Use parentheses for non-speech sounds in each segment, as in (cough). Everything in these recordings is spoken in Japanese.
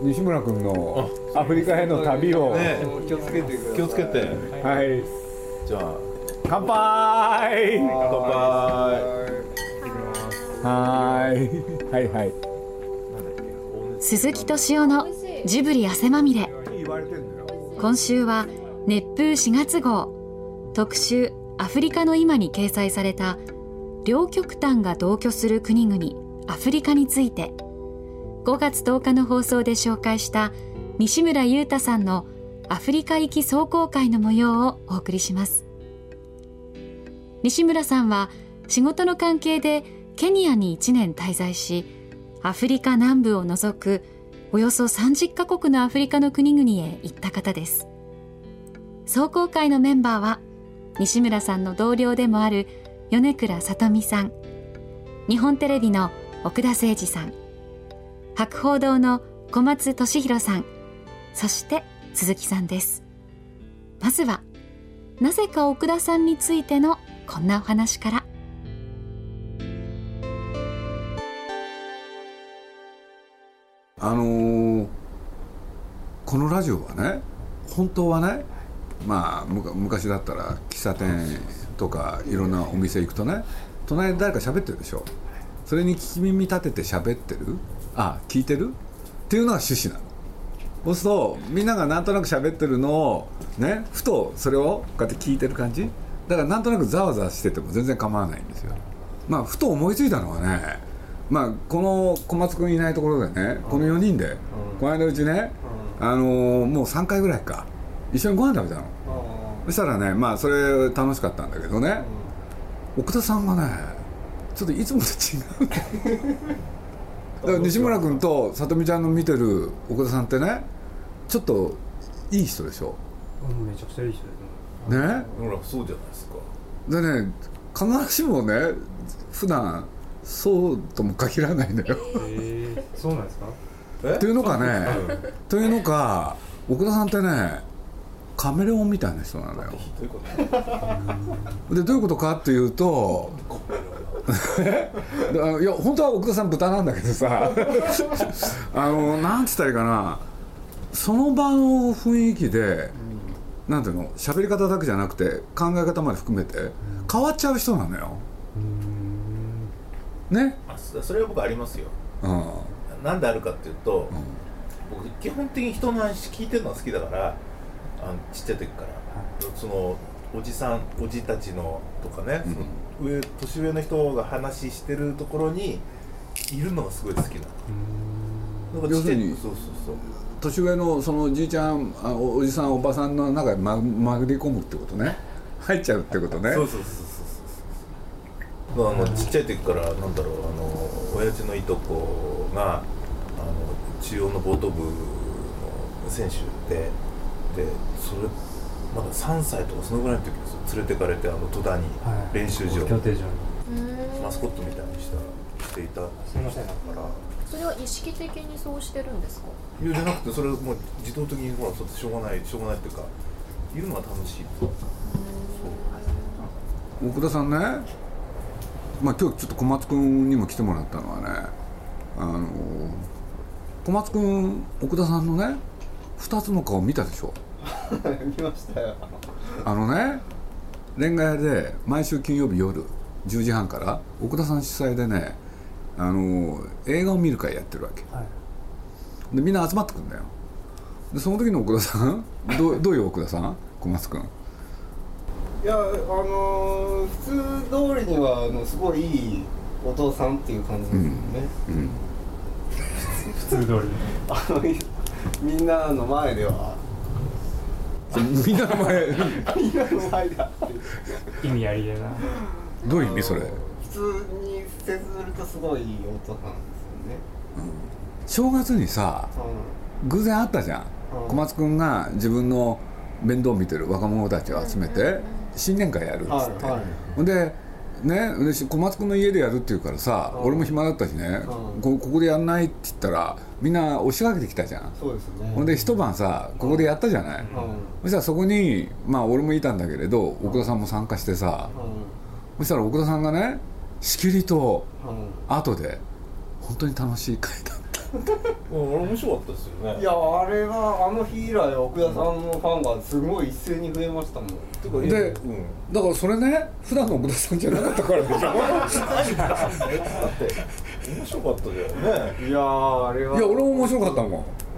西村君のアフリカへの旅を、ね。気をつけて気をつけて。はい。じゃあ。乾杯。乾杯。はいはいはい。鈴木敏夫のジブリ汗まみれ。今週は熱風4月号。特集アフリカの今に掲載された両極端が同居する国々アフリカについて5月10日の放送で紹介した西村優太さんのアフリカ行き壮行会の模様をお送りします。西村さんは仕事の関係でケニアに1年滞在しアフリカ南部を除くおよそ30カ国のアフリカの国々へ行った方です。壮行会のメンバーは西村さんの同僚でもある米倉さ美さん日本テレビの奥田誠二さん博報堂の小松俊弘さん。そして鈴木さんです。まずはなぜか奥田さんについてのこんなお話から。あのーこのラジオはね本当はねまあ昔だったら喫茶店とかいろんなお店行くとね隣で誰か喋ってるでしょ。それに聞き耳立てて喋ってる？あ聞いてる？っていうのが趣旨なの。そうするとみんながなんとなく喋ってるのをねふとそれをこうやって聞いてる感じ？だからなんとなくざわざわしてても全然構わないんですよ。まあふと思いついたのはねまあこの小松君いないところでねこの4人でこの間うちねあのーもう3回ぐらいか。一緒にご飯食べたの。そしたらねまあそれ楽しかったんだけどね。奥田さんがねちょっといつもと違う (laughs) だから西村君とさとみちゃんの見てる奥田さんってねちょっといい人でしょ？うんめちゃくちゃいい人ですねね？ほらそうじゃないですか。でね必ずしもね普段そうとも限らないんだよ。ええそうなんですか？え？というのかねというのか奥田さんってねカメレオンみたいな人なのよ。どういうこと？でどういうことかっていうと (laughs) いや本当は奥田さん豚なんだけどさ。(laughs) あのなんつったらいいかな。その場の雰囲気で、なんていうの喋り方だけじゃなくて考え方まで含めて変わっちゃう人なのよ。ね？あそそれは僕ありますよ。うん。なんであるかっていうと、僕基本的に人の話聞いてるのが好きだからあのちっちゃい時から、そのおじさんおじたちのとかね、その上年上の人が話してるところにいるのがすごい好きなの。なんか要するにそうそうそう。年上のそのおじいちゃんあおおじさんおばさんの中にま潜り込むってことね。入っちゃうってことね。そうそうそうそうそうあのちっちゃい時からなんだろうあの親父のいとこがあの中央のボート部の選手ででそれまだ3歳とかそのぐらいの時ですよ連れてかれてあの戸田にはい。練習場、協定所に。マスコットみたいにしたしていたすいませんから。それは意識的にそうしてるんですか？いやじゃなくてそれもう自動的にほらそうしょうがないしょうがないっていうかいるのが楽しい奥田さんねまあ今日ちょっと小松君にも来てもらったのはねあの小松君奥田さんのね2つの顔見たでしょ？(laughs) 見ましたよ。あのねレンガ屋で毎週金曜日夜10時半から奥田さん主催でねあの映画を見る会やってるわけ。はい。でみんな集まってくんだよ。でその時の奥田さんどう (laughs) どういう奥田さん？小松君。いやあのー、普通通りにはあのすごいいいお父さんっていう感じですよね、うん。(laughs) 普通通りあのいみんなの前ではそみんなの前みんなの前ではって。いう意味ありげなどういう意味それ？普通に接するとすごいいいお父さんです正月にさよね、偶然会ったじゃん。うん。小松君が自分の面倒を見てる若者たちを集めて新年会やるっつうん、って、はいはい。でね小松君の家でやるっていうからさ、うん。俺も暇だったしね、うん。こここでやんないって言ったらみんな押しかけてきたじゃん、そうですね。ほんで一晩さここでやったじゃない、うん。そしたらそこにまあ俺もいたんだけれど奥田さんも参加してさ、そしたら奥田さんがねしきりと後で本当に楽しい会だ面白かったですよね。いやあれはあの日以来奥田さんのファンがすごい一斉に増えましたもん。てかでうん。だからそれね普段の奥田さんじゃなかったからでしょ。(laughs) だ。って面白かったじゃんね。いやーあれは。いや俺も面白かったも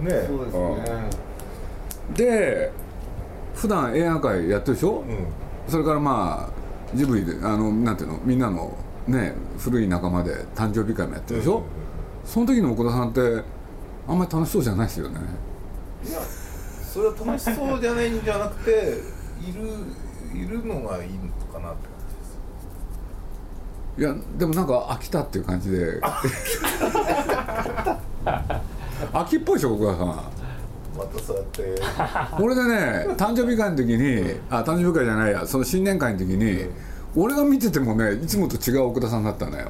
ん。ねそうですね。で普段映画界やってるでしょ、うん。それからまあジブリであのなんていうの？みんなのね古い仲間で誕生日会もやってるでしょ、その時の奥田さんってあんまり楽しそうじゃないですよね。いやそれは楽しそうじゃないんじゃなくているいるのがいいのかなって感じです。いやでもなんか飽きたっていう感じで。飽きっぽいでしょ奥田さん。またそうやって。俺でね誕生日会の時にあ誕生日会じゃないやその新年会の時に、俺が見ててもねいつもと違う奥田さんだったのよ、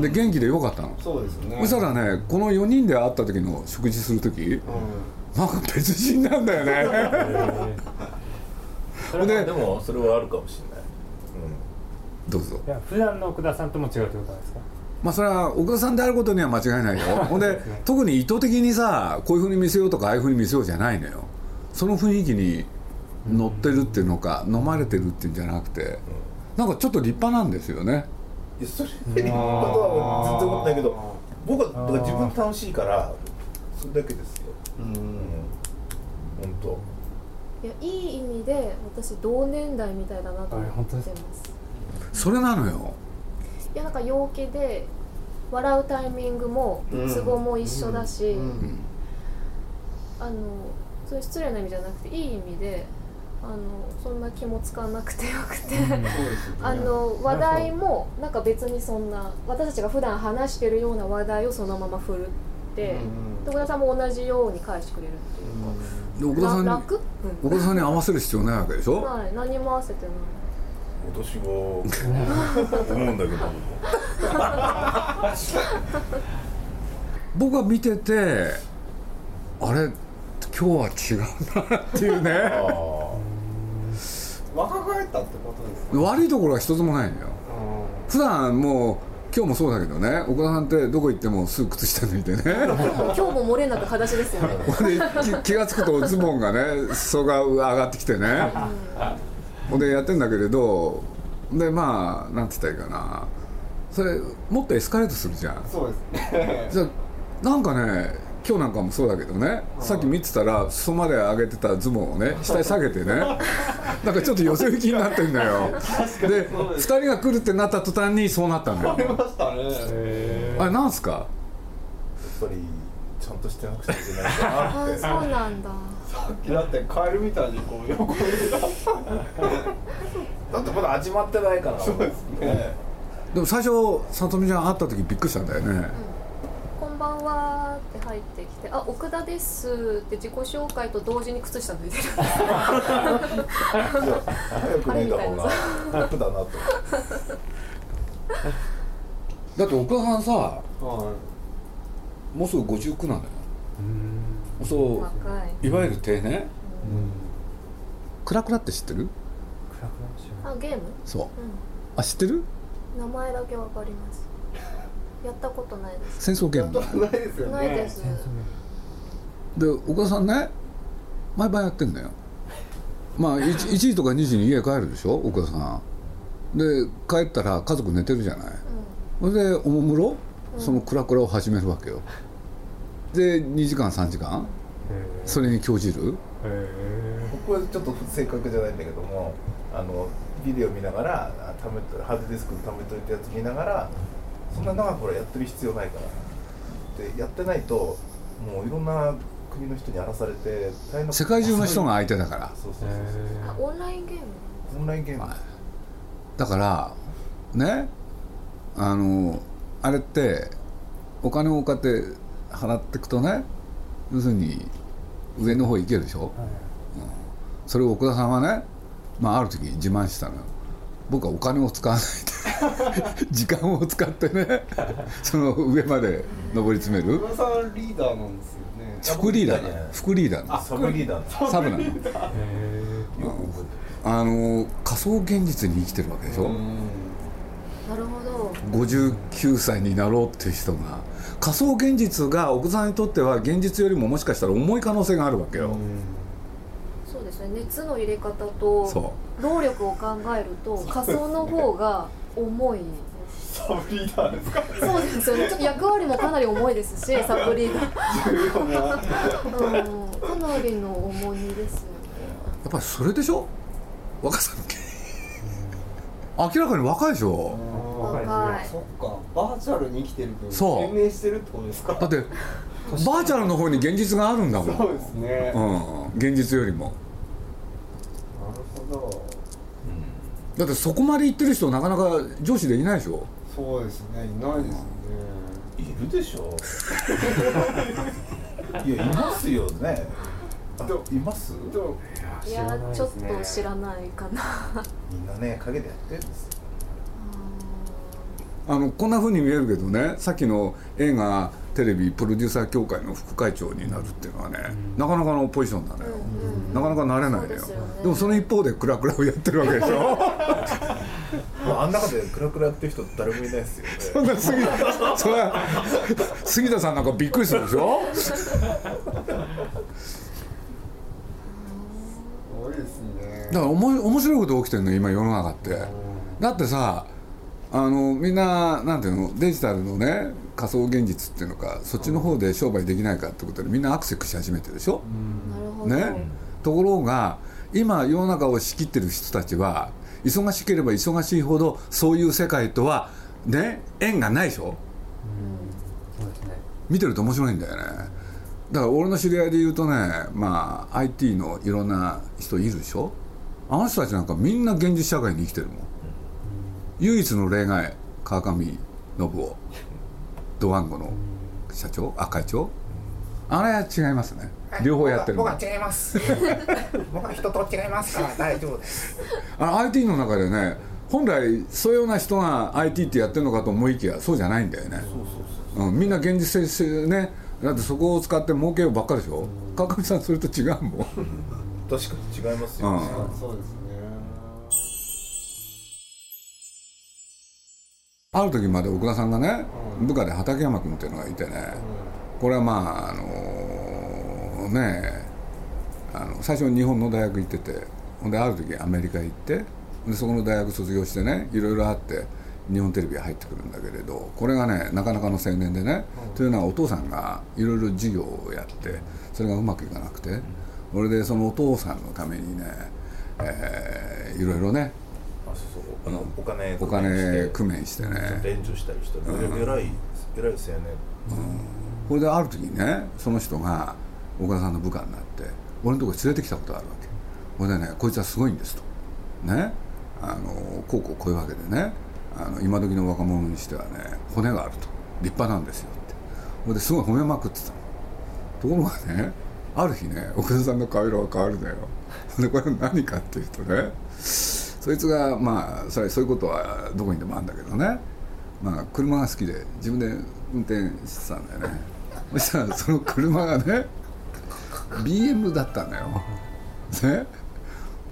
で元気でよかったの、そうですね。そしたらねこの4人で会った時の食事する時うなんか別人なんだよね。(laughs) それででもそれはあるかもしれない、どうぞ。いや普段の奥田さんとも違うってことなんですか？まあそれは奥田さんであることには間違いないよ。(laughs) ほんで特に意図的にさこういうふうに見せようとかああいうふうに見せようじゃないのよ。その雰囲気に乗ってるっていうのか飲まれてるっていうんじゃなくてなんかちょっと立派なんですよね。うん、いやそれ立派とは全然思ってないけど僕はだから自分楽しいからそれだけですよ。ん。うん。本当。いやいい意味で私同年代みたいだなと思ってでます。すそれなのよ。いやなんか陽気で笑うタイミングもうん。ツボも一緒だし、うん。あのそういう失礼な意味じゃなくていい意味であのそんな気も使わなくてよくて、(laughs) あの話題もなんか別にそんな私たちが普段話してるような話題をそのまま振るって、うんで奥田さんも同じように返してくれるっていうか、で奥田さんにら楽、う奥田さんに合わせる必要ないわけでしん、ょ？はい何も合わせてない。私が (laughs) 思うんだけど僕は見ててあれ今日は違うなっていうね。あ若返ったってことですか？悪いところは一つもないのよ。う普段もう今日もそうだけどね。岡田さんってどこ行ってもすぐ靴下脱いでね。今日も漏れなく裸足ですよね。ほんでき気が付くとズボンがね裾が上がってきてね。ほんでやってんだけれどでまあなんて言ったらいいかな。それもっとエスカレートするじゃんん。そうですね。じゃあなんかね今日なんかもそうだけどねさっき見てたら裾まで上げてたズボンをね下に下げてね (laughs) なんかちょっと寄せ行きになってんだよ。で2人が来るってなった途端にそうなったんだよ。ありましたね。へあれなんすか？ーやっぱりちゃんとしてなくちゃいけないんだなあってそうなんだ。さっきだってカエルみたいにこう横に。だってまだ始まってないから。そうですね。でも最初さとみちゃん会った時びっくりしたんだよね。こんばんはって入ってきて「あ奥田です」って自己紹介と同時に靴下脱いでる。早く脱いだ方が楽だなと。だって岡田さんさはもうすぐ59なのよ。うん。そ若い。ういわゆる定年？うん。クラクラって知ってる？暗くなっちゃうあゲーム？そう。うあ知ってる？ん名前だけわかりますやったことないです。戦争ゲームないですよね。ないです。で岡田さんね毎晩やってんだよ。まあ 1, 1時とか2時に家帰るでしょ岡田さん。で帰ったら家族寝てるじゃない。それでおもむろそのクラクラを始めるわけよ。で2時間3時間へそれに興じる。僕はちょっと正確じゃないんだけどもあのビデオ見ながらハードディスクに貯めといたやつ見ながらそんな長くほらやってる必要ないから。でやってないともういろんな国の人に荒らされて大変な世界中の人が相手だから。そうそうそうあオンラインゲーム？オンラインゲーム、はい。だからねあのあれってお金をこうやって払っていくとね要するに上の方行けるでしょ？それを奥田さんはね、まあ、ある時自慢したのよ僕はお金を使わないで (laughs) 時間を使ってねその上まで上り詰める。さんリーダーなんですよね。副リーダーなの副リーダーなのサブリーダー。のサブなのあの仮想現実に生きてるわけでしょ、うん。なるほど。59歳になろうっていう人が仮想現実が奥さんにとっては現実よりももしかしたら重い可能性があるわけよ、熱の入れ方とそ労力を考えると仮想の方が重い。サブリーダーですか？そうですよね。ちょっと役割もかなり重いですし (laughs) サプリが、重要な。うん、かなりの重荷ですよね。やっぱりそれでしょ？若さの原因明らかに若いでしょ。若い。若いですそっか。バーチャルに生きてる分そう。延命してるってことですか？だってバーチャルの方に現実があるんだもん。そうですね、うん、現実よりもほどだってそこまで行ってる人なかなか上司でいないでしょ？そうですねいないですね。いるでしょ。(laughs) いやいますよね。います？いやちょっと知らないかな。みんなね陰でやってるんですよ。あのこんな風に見えるけどねさっきの映画テレビプロデューサー協会の副会長になるっていうのはね、なかなかのポジションなのよ、なかなかなれないのよですよね。でもその一方でクラクラをやってるわけでしょ？まああん中でクラクラやってる人誰もいないですよね。(laughs) そんな杉田そ杉田さんなんかびっくりするでしょ？すごいですね。だからおも面白いこと起きてるの今世の中って。だってさあのみんななんていうの？デジタルのね仮想現実っていうのかそっちの方で商売できないかってことでみんなアクセスし始めてるでしょ、なるほど、ね、ところが今世の中を仕切ってる人たちは忙しければ忙しいほどそういう世界とはね縁がないでしょ？そうですね。見てると面白いんだよね。だから俺の知り合いで言うとねまあ IT のいろんな人いるでしょ？あの人たちなんかみんな現実社会に生きてるもん。唯一の例外川上信夫ドワンゴの社長？あ会長？あれは違いますね。両方やってるの。僕は違います。(laughs) 僕は人と違います。から大丈夫です。あの IT の中でね本来そういうような人が IT ってやってるのかと思いきやそうじゃないんだよね。うん、みんな現実性ねだってそこを使って儲けようばっかりでしょ？川上さんそれと違うもん。(laughs) 確かに違いますよ。ね、そうですある時まで奥田さんがね部下で畠山君っていうのがいてねこれはまああのねあの最初日本の大学行っててほんである時アメリカ行ってでそこの大学卒業してねいろいろあって日本テレビが入ってくるんだけれどこれがねなかなかの青年でね、というのはお父さんがいろいろ事業をやってそれがうまくいかなくて、それでそのお父さんのためにね、えーいろいろねあのお金お金工工面してね。援助したりしてる偉い偉い青年これである時にねその人が岡田さんの部下になって俺のとこ連れてきたことがあるわけ。これでねこいつはすごいんですと。ね。あのこうこうこういうわけでね。あの今時の若者にしてはね骨があると。立派なんですよって。これですごい褒めまくってたの。ところがねある日ね岡田さんの顔色が変わるのよ。でこれ何かっていうとねそいつがまあそれそういうことはどこにでもあるんだけどね。まあ車が好きで自分で運転してたんだよね。(laughs) そしたらその車がね BM だったのよ。ね。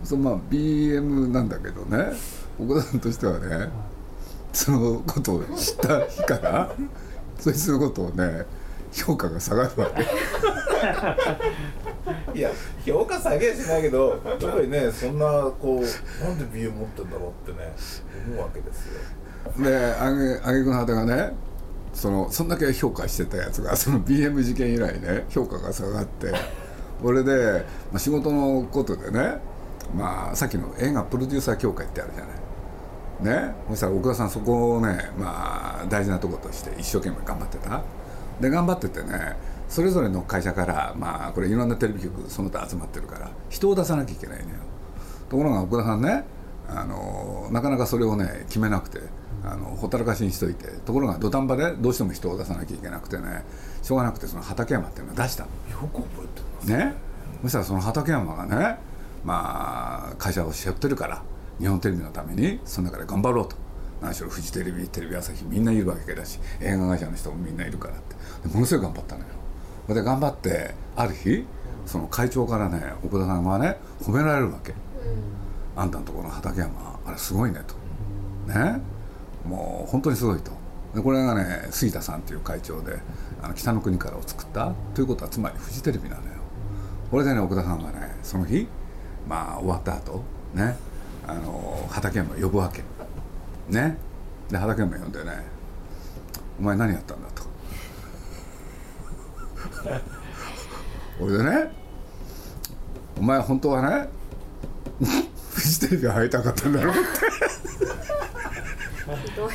そのまあ BM なんだけどね。岡田さんとしてはねそのことを知った日から (laughs) そいつのことをね評価が下がるわけ (laughs) いや評価下げはしないけどやっぱりねそんなこうなんで BM 持ってんだろうってね思うわけですよ。であげあげくの果てがねそのそんだけ評価してたやつがその BM 事件以来ね評価が下がってこれで、まあ、仕事のことでね、まあ、さっきの映画プロデューサー協会ってあるじゃない。ね？そしたら奥田さんそこをね、まあ、大事なとことして一生懸命頑張ってた。で頑張っててねそれぞれの会社からまあこれいろんなテレビ局その他集まってるから人を出さなきゃいけないのよ。ところが奥田さんねあのなかなかそれをね決めなくてあのほったらかしにしといてところが土壇場でどうしても人を出さなきゃいけなくてねしょうがなくてその畠山っていうのを出したの。よく覚えてます。ね。そしたらその畠山がねまあ会社を背負ってるから日本テレビのためにその中で頑張ろうと。何しろフジテレビテレビ朝日みんないるわけだし映画会社の人もみんないるからって。でものすごい頑張ったのよで頑張ってある日その会長からね奥田さんはね褒められるわけ、あんたのところの畠山あれすごいねと。ね。もう本当にすごいと。でこれがね杉田さんっていう会長であの北の国からを作ったということはつまりフジテレビなのよ。これでね奥田さんはねその日まあ終わった後ねあの畠山呼ぶわけ。ね。で畠山呼んでね「お前何やったんだ」と (laughs) 俺でね「お前本当はねフジテレビ入りたかったんだろ」ってひどい。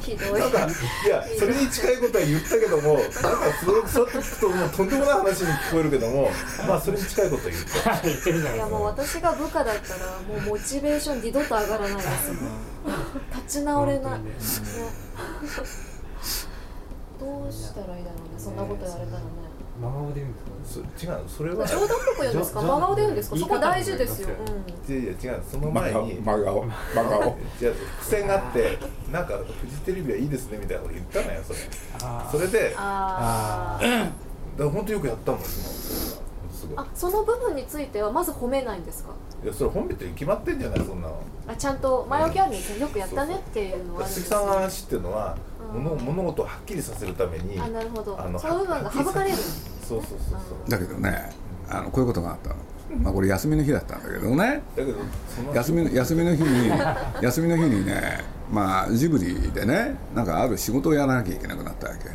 ひどい。なんかいやそれに近いことは言ったけどもなんかすごくそって聞くともうとんでもない話に聞こえるけどもまあそれに近いことは言った。言ってるじゃないいやもう私が部下だったらもうモチベーション二度と上がらないです。立ち直れない、本ね、どうしたらいいだろうね。そんなこと言われたらね真顔で言うんですか？そ違うそれは。冗談っぽく言うんですか？冗真顔で言う。んですか？そこ大事ですよ、うんいやいや違うその前に。真顔。真顔。(laughs) いや伏線があってなんかフジテレビはいいですねみたいなこと言ったのよそれ。あそれでだかあーら本当よくやったもんすごい。あその部分についてはまず褒めないんですか？いやそれ褒めて決まってんじゃないそんなの。あちゃんと前置きあるんですね。よくやったねっていうのはあるんです鈴木さんの話っていうのは、うん物物事をはっきりさせるためにあなるほど。あのその部分が省かれる。そうそうそうそう。だけどねあのこういうことがあったの、まあ、これ休みの日だったんだけどね。だけどその休みの休みの日に (laughs) 休みの日にねまあジブリでねなんかある仕事をやらなきゃいけなくなったわけ。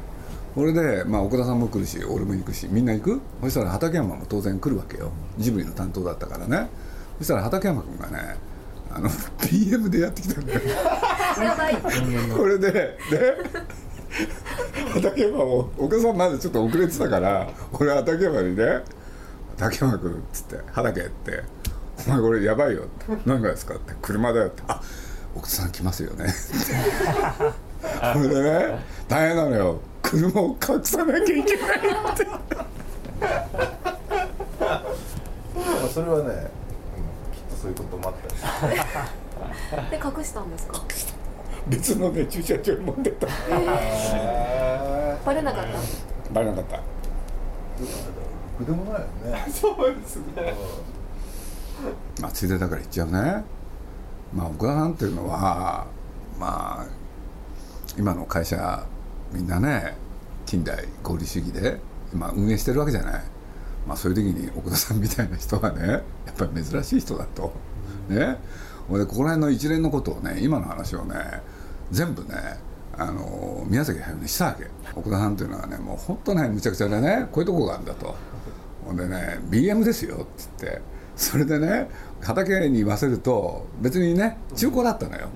これで、まあ、岡田さんも来るし俺も行くしみんな行く？そしたら畠山も当然来るわけよ。ジブリの担当だったからね。そしたら畠山君がねあの PM でやってきたんだよ。やばい。(laughs) これでで畠山も岡田さんまでちょっと遅れてたから俺畠山にね「畠山君」っつって「畑」って「お前これやばいよ」って「何がですか?」って「車だよ」って「あ奥田さん来ますよね」これでね大変なのよ。車を隠さなきゃいけないって。まあそれはね、そういうこともあったりして。(laughs) で隠したんですか？別のね駐車場に持ってった。バレなかった？バレなかった。ろくでもないよねそうですね。まあついでだから言っちゃうね。まあ奥田さんっていうのはまあ今の会社みんなね近代合理主義で今運営してるわけじゃないまあそういう時に奥田さんみたいな人はねやっぱり珍しい人だと。ね。俺ここら辺の一連のことをね今の話をね全部ねあの宮崎駿にしたわけ。奥田さんっていうのはねもう本当ねむちゃくちゃでねこういうとこがあるんだと。ほんでね BM ですよっつって。それでね畑に言わせると別にね中古だったのよ。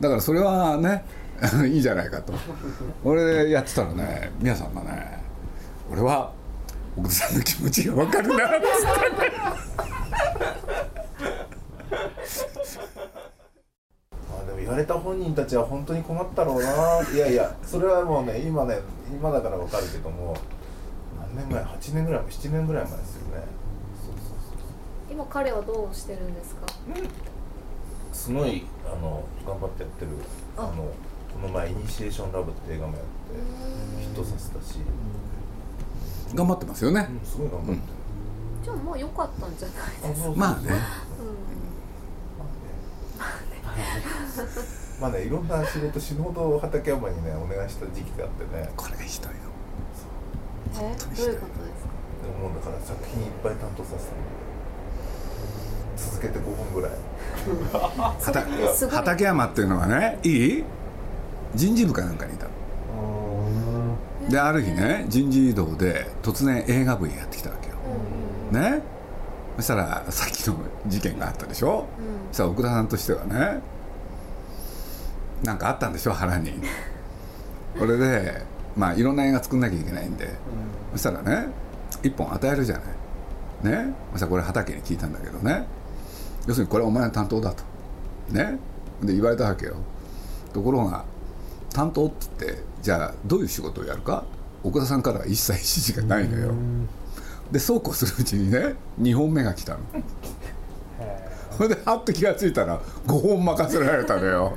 だからそれはね (laughs) いいじゃないかと。俺やってたらね宮さんがね俺は奥田さんの気持ちが分かるなってまあでも言われた本人たちは本当に困ったろうな。いやいやそれはもうね今ね今だからわかるけども何年前？8年ぐらい7年ぐらい前ですよね。そうそうそう今彼はどうしてるんですか？すごいあの頑張ってやってるあ。のこの前「イニシエーションラブ」って映画もやってヒットさせたし、頑張ってますよね。うん、すごい頑張ってる、じゃあまあ良かったんじゃないですか？まあね。まあね。いろんな仕事死ぬほど畠山にねお願いした時期があってね。これがひどいの。えどういうことですか？でもだから作品いっぱい担当させ続けて5本ぐらい。(laughs) 畠山っていうのはねいい？人事部かなんかにいた。のである日ね人事異動で突然映画部にやってきたわけよ。うんうん。ね？そしたらさっきの事件があったでしょ？そしたら奥田さんとしてはねなんかあったんでしょ？腹に。(laughs) これでまあいろんな映画作んなきゃいけないんで、そしたらね一本与えるじゃない。ね？そしたらこれ畑に聞いたんだけどね。要するにこれお前の担当だと。ね？で言われたわけよ。ところが担当って言ってじゃあどういう仕事をやるか奥田さんからは一切指示がないのよ。でそうこうするうちにね2本目が来たの。それではっと気が付いたら5本任せられたのよ。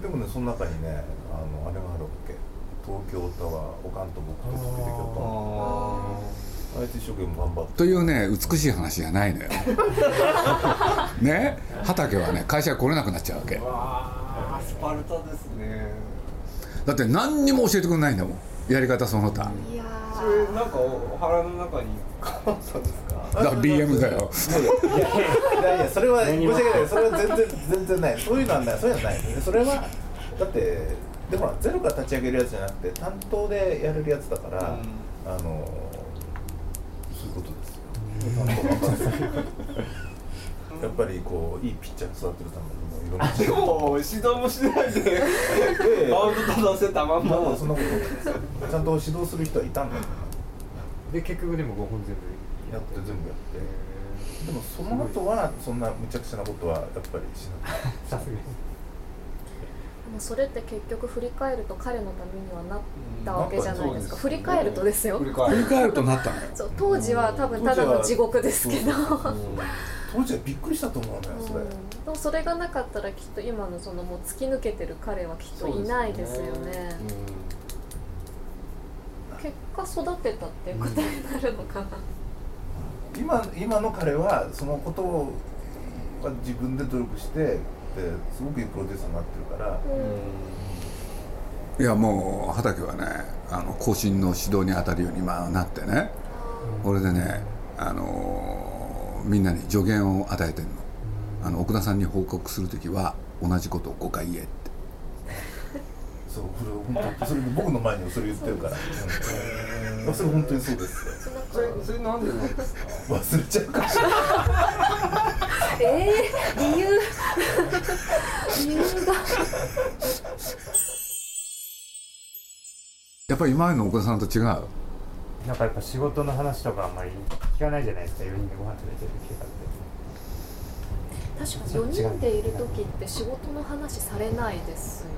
でもねその中にねあのあれがあるわけ。東京タワーおかんと僕と時々おかんあいつ一生懸命頑張って。というね美しい話じゃないのよ。(laughs) ね？畑はね会社が来れなくなっちゃうわけ。あースパルタですねだって何にも教えてくれないんだもん。やり方その他。いやそれなんかお腹の中に変わったんですか？ら BM だよ。いやいやそれは申し訳ないそれは全然全然ない。そういうのはない。そういうのはない。それはだってでもゼロから立ち上げるやつじゃなくて担当でやれるやつだから、あのそういうことですよ (laughs) やっぱりこういいピッチャー育てるためにもいろんなでも指導もしないでマウンド立たせたまんま。まあそんなことないですよちゃんと指導する人はいたんだからで結局でも5本全部やって。全部やってでもその後はそんなむちゃくちゃなことはやっぱりしなかった。(laughs) さすがに。でもそれって結局振り返ると彼のためにはなったわけじゃないですか。うん振り返るとですよ。振り返るとなった。そう当時は多分ただの地獄ですけど当時はびっくりしたと思うのよそれ、うんでもそれがなかったらきっと今のそのもう突き抜けてる彼はきっといないですよね。結果育てたっていうことになるのかな、今今の彼はそのことをは自分で努力してですごくいいプロデューサーになってるから、いやもう畑はねあの後進の指導に当たるようにまあなってね。これでねあのみんなに助言を与えてんの。あの奥田さんに報告する時は同じことを5回言えって。そうこれ本当それ僕の前にもそれ言ってるから、うん、それ本当にそうです。よそれそれなんでなんですか？忘れちゃうかもしれない。えー、理由理由が。やっぱり今までの奥田さんと違う？なんかやっぱ仕事の話とかあんまり聞かないじゃないですか。4人でご飯食べてる時とかって確かに4人でいる時って仕事の話されないですよね、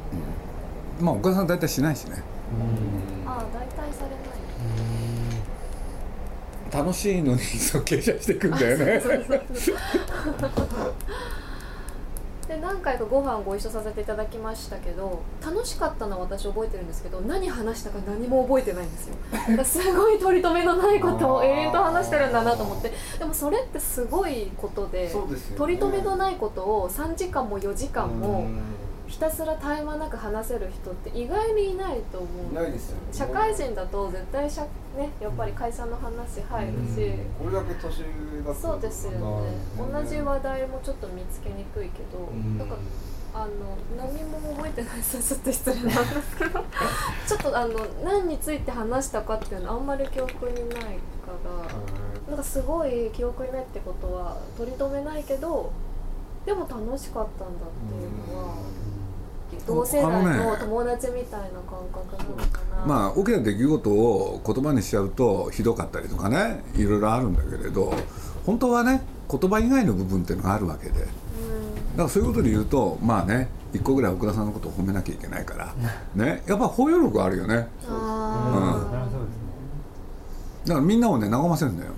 まあ岡田さん大体しないしね。ああ大体されない。楽しいのにそう傾斜していくんだよねで何回かご飯ご一緒させていただきましたけど楽しかったのは私覚えてるんですけど何話したか何も覚えてないんですよ。すごい取り留めのないことを永遠と話してるんだなと思って。でもそれってすごいことでね。取り留めのないことを3時間も4時間もうんひたすら絶え間なく話せる人って意外にいないと思う。ないですよね。社会人だと絶対しゃ、ね、やっぱり会社の話入るし、これだけ年上だと。そうですよね。同じ話題もちょっと見つけにくいけど、うん。なんかあの何も覚えてないですちょっと失礼なんですけど。(laughs) ちょっとあの何について話したかっていうのあんまり記憶にないからなんかすごい記憶にないってことは取り留めない。けどでも楽しかったんだっていうのは同世代の友達みたいな感覚なのかな、まあ大きな出来事を言葉にしちゃうとひどかったりとかねいろいろあるんだけれど本当はね言葉以外の部分っていうのがあるわけで。だからそういうことで言うとまあね一個ぐらい奥田さんのことを褒めなきゃいけないからねやっぱ包容力あるよね。あうですねだからみんなをね和ませるんだよ。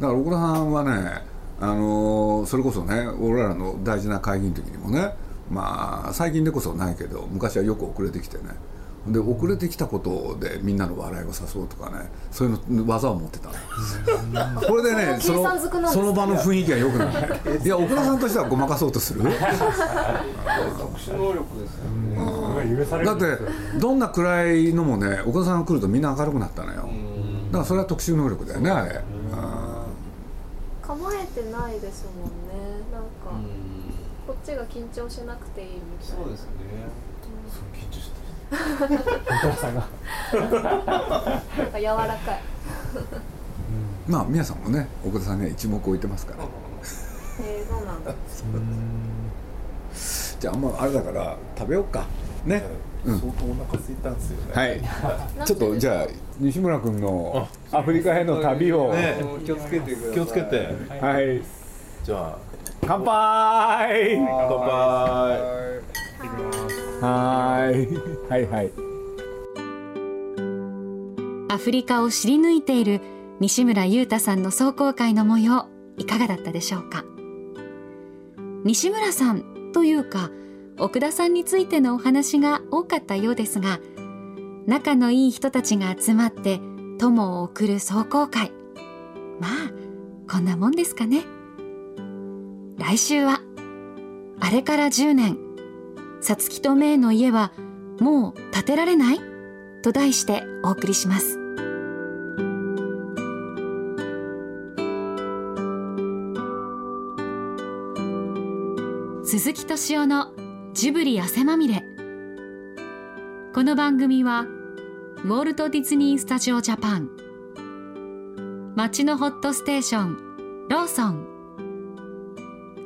だから奥田さんはねあのーそれこそね俺らの大事な会議の時にもねまあ最近でこそないけど昔はよく遅れてきてね。で遅れてきたことでみんなの笑いを誘うとかねそういうの技を持ってた。のこれでね (laughs) そのその場の雰囲気が良くなるいや。奥田さんとしてはごまかそうとする？特殊能力ですよね。それが許されだってどんな暗いのもね岡田さんが来るとみんな明るくなったのよ。だからそれは特殊能力だよねあれ。うん。構えてないですもんね。なんか、ちが緊張しなくていいみたいな。そうですね。すごい緊張してお父さんがなんか柔らかい。まあ皆さんもね奥田さんには一目置いてますから。(laughs) えー、そうなんだ。じゃあまああれだから食べようか。ね。る、相当お腹空いたんですよね。はい。ちょっとじゃあ西村君のアフリカへの旅を、ね。気をつけてください。気をつけて。はい。じゃあ乾杯。乾杯。はい。はいはい。アフリカを知り抜いている西村優太さんの壮行会の模様いかがだったでしょうか？西村さんというか奥田さんについてのお話が多かったようですが仲のいい人たちが集まって友を送る壮行会。まあこんなもんですかね来週はあれから10年さつきとめいの家はもう建てられない？と題してお送りします。鈴木敏夫のジブリ汗まみれ。この番組はウォルト・ディズニー・スタジオ・ジャパン。街のホットステーションローソン。